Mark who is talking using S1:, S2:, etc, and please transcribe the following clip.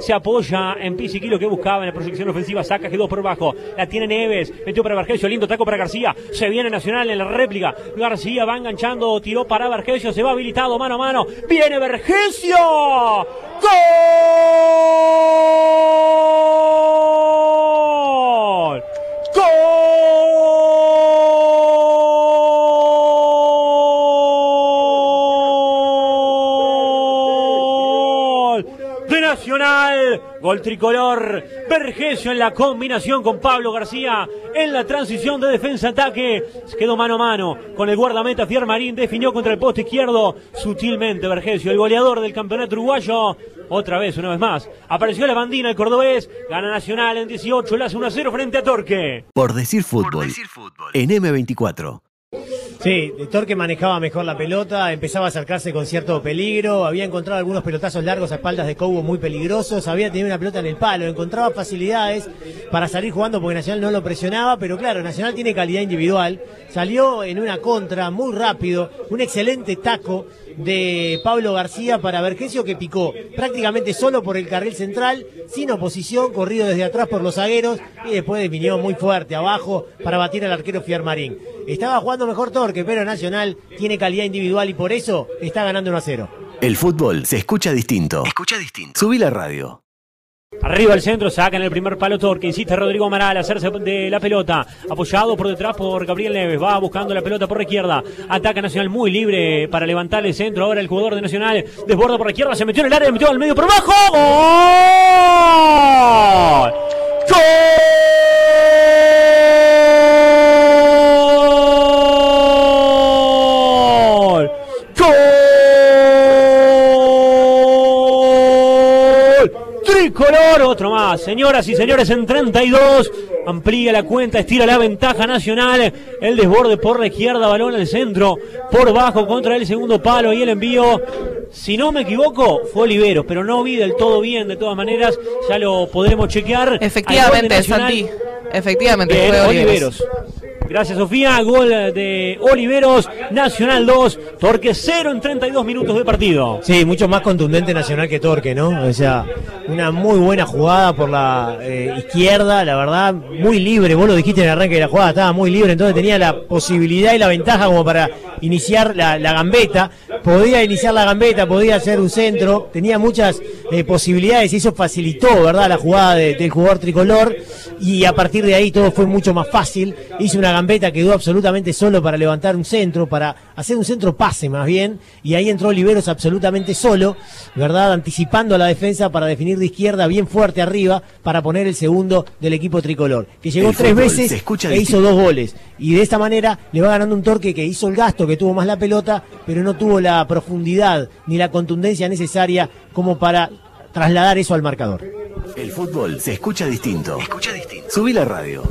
S1: se apoya en Pizziqui lo que buscaba en la proyección ofensiva, saca quedó por bajo, la tiene Neves, metió para Vergesio, lindo taco para García, se viene Nacional en la réplica, García va enganchando, tiró para Vergesio, se va habilitado mano a mano, viene Vergesio, ¡Gol! Nacional, gol tricolor, Vergesio en la combinación con Pablo García en la transición de defensa-ataque, quedó mano a mano con el guardameta Fiermarín, definió contra el poste izquierdo sutilmente Vergesio, el goleador del campeonato uruguayo, otra vez, una vez más, apareció la bandina el cordobés, gana Nacional en 18, le hace 1 0 frente a Torque.
S2: Por decir fútbol. En M24.
S3: Sí, Torque manejaba mejor la pelota, empezaba a acercarse con cierto peligro, había encontrado algunos pelotazos largos a espaldas de Cobo muy peligrosos, había tenido una pelota en el palo, encontraba facilidades para salir jugando porque Nacional no lo presionaba, pero claro, Nacional tiene calidad individual, salió en una contra muy rápido, un excelente taco de Pablo García para Vergesio que picó prácticamente solo por el carril central, sin oposición, corrido desde atrás por los zagueros y después definió muy fuerte abajo para batir al arquero Fiermarín. Estaba jugando mejor Torque, pero Nacional tiene calidad individual y por eso está ganando 1 a 0.
S2: El fútbol se escucha distinto. Escucha distinto. Subí la radio.
S1: Arriba al centro, saca en el primer palo Torque, insiste Rodrigo Amaral a hacerse de la pelota, apoyado por detrás por Gabriel Neves, va buscando la pelota por la izquierda, ataca Nacional muy libre para levantar el centro, ahora el jugador de Nacional desborda por la izquierda, se metió en el área, metió al medio por abajo, ¡Gol! ¡Gol! ¡Gol! Tricolor, otro más. Señoras y señores, en 32. Amplía la cuenta, estira la ventaja nacional. El desborde por la izquierda, balón al centro. Por bajo contra el segundo palo y el envío. Si no me equivoco, fue Oliveros, pero no vi del todo bien, de todas maneras. Ya lo podremos chequear.
S4: Efectivamente. Santi. Efectivamente, fue Oliveros.
S1: Oliveros. Gracias, Sofía. Gol de Oliveros. Nacional 2. Torque 0 en 32 minutos de partido.
S3: Sí, mucho más contundente Nacional que Torque, ¿no? O sea, una muy buena jugada por la eh, izquierda, la verdad, muy libre. Vos lo dijiste en el arranque de la jugada, estaba muy libre, entonces tenía la posibilidad y la ventaja como para iniciar la, la gambeta. Podía iniciar la gambeta, podía hacer un centro, tenía muchas eh, posibilidades y eso facilitó, ¿verdad?, la jugada de- del jugador tricolor. Y a partir de ahí todo fue mucho más fácil. Hizo una gambeta, quedó absolutamente solo para levantar un centro, para hacer un centro pase más bien. Y ahí entró Oliveros absolutamente solo, ¿verdad? Anticipando a la defensa para definir de izquierda bien fuerte arriba para poner el segundo del equipo tricolor. Que llegó
S2: El
S3: tres
S2: fútbol
S3: veces
S2: escucha
S3: e hizo dos goles. Y de esta manera le va ganando un torque que hizo el gasto, que tuvo más la pelota, pero no tuvo la profundidad ni la contundencia necesaria como para trasladar eso al marcador.
S2: El fútbol se escucha distinto. Escucha distinto. Subí la radio.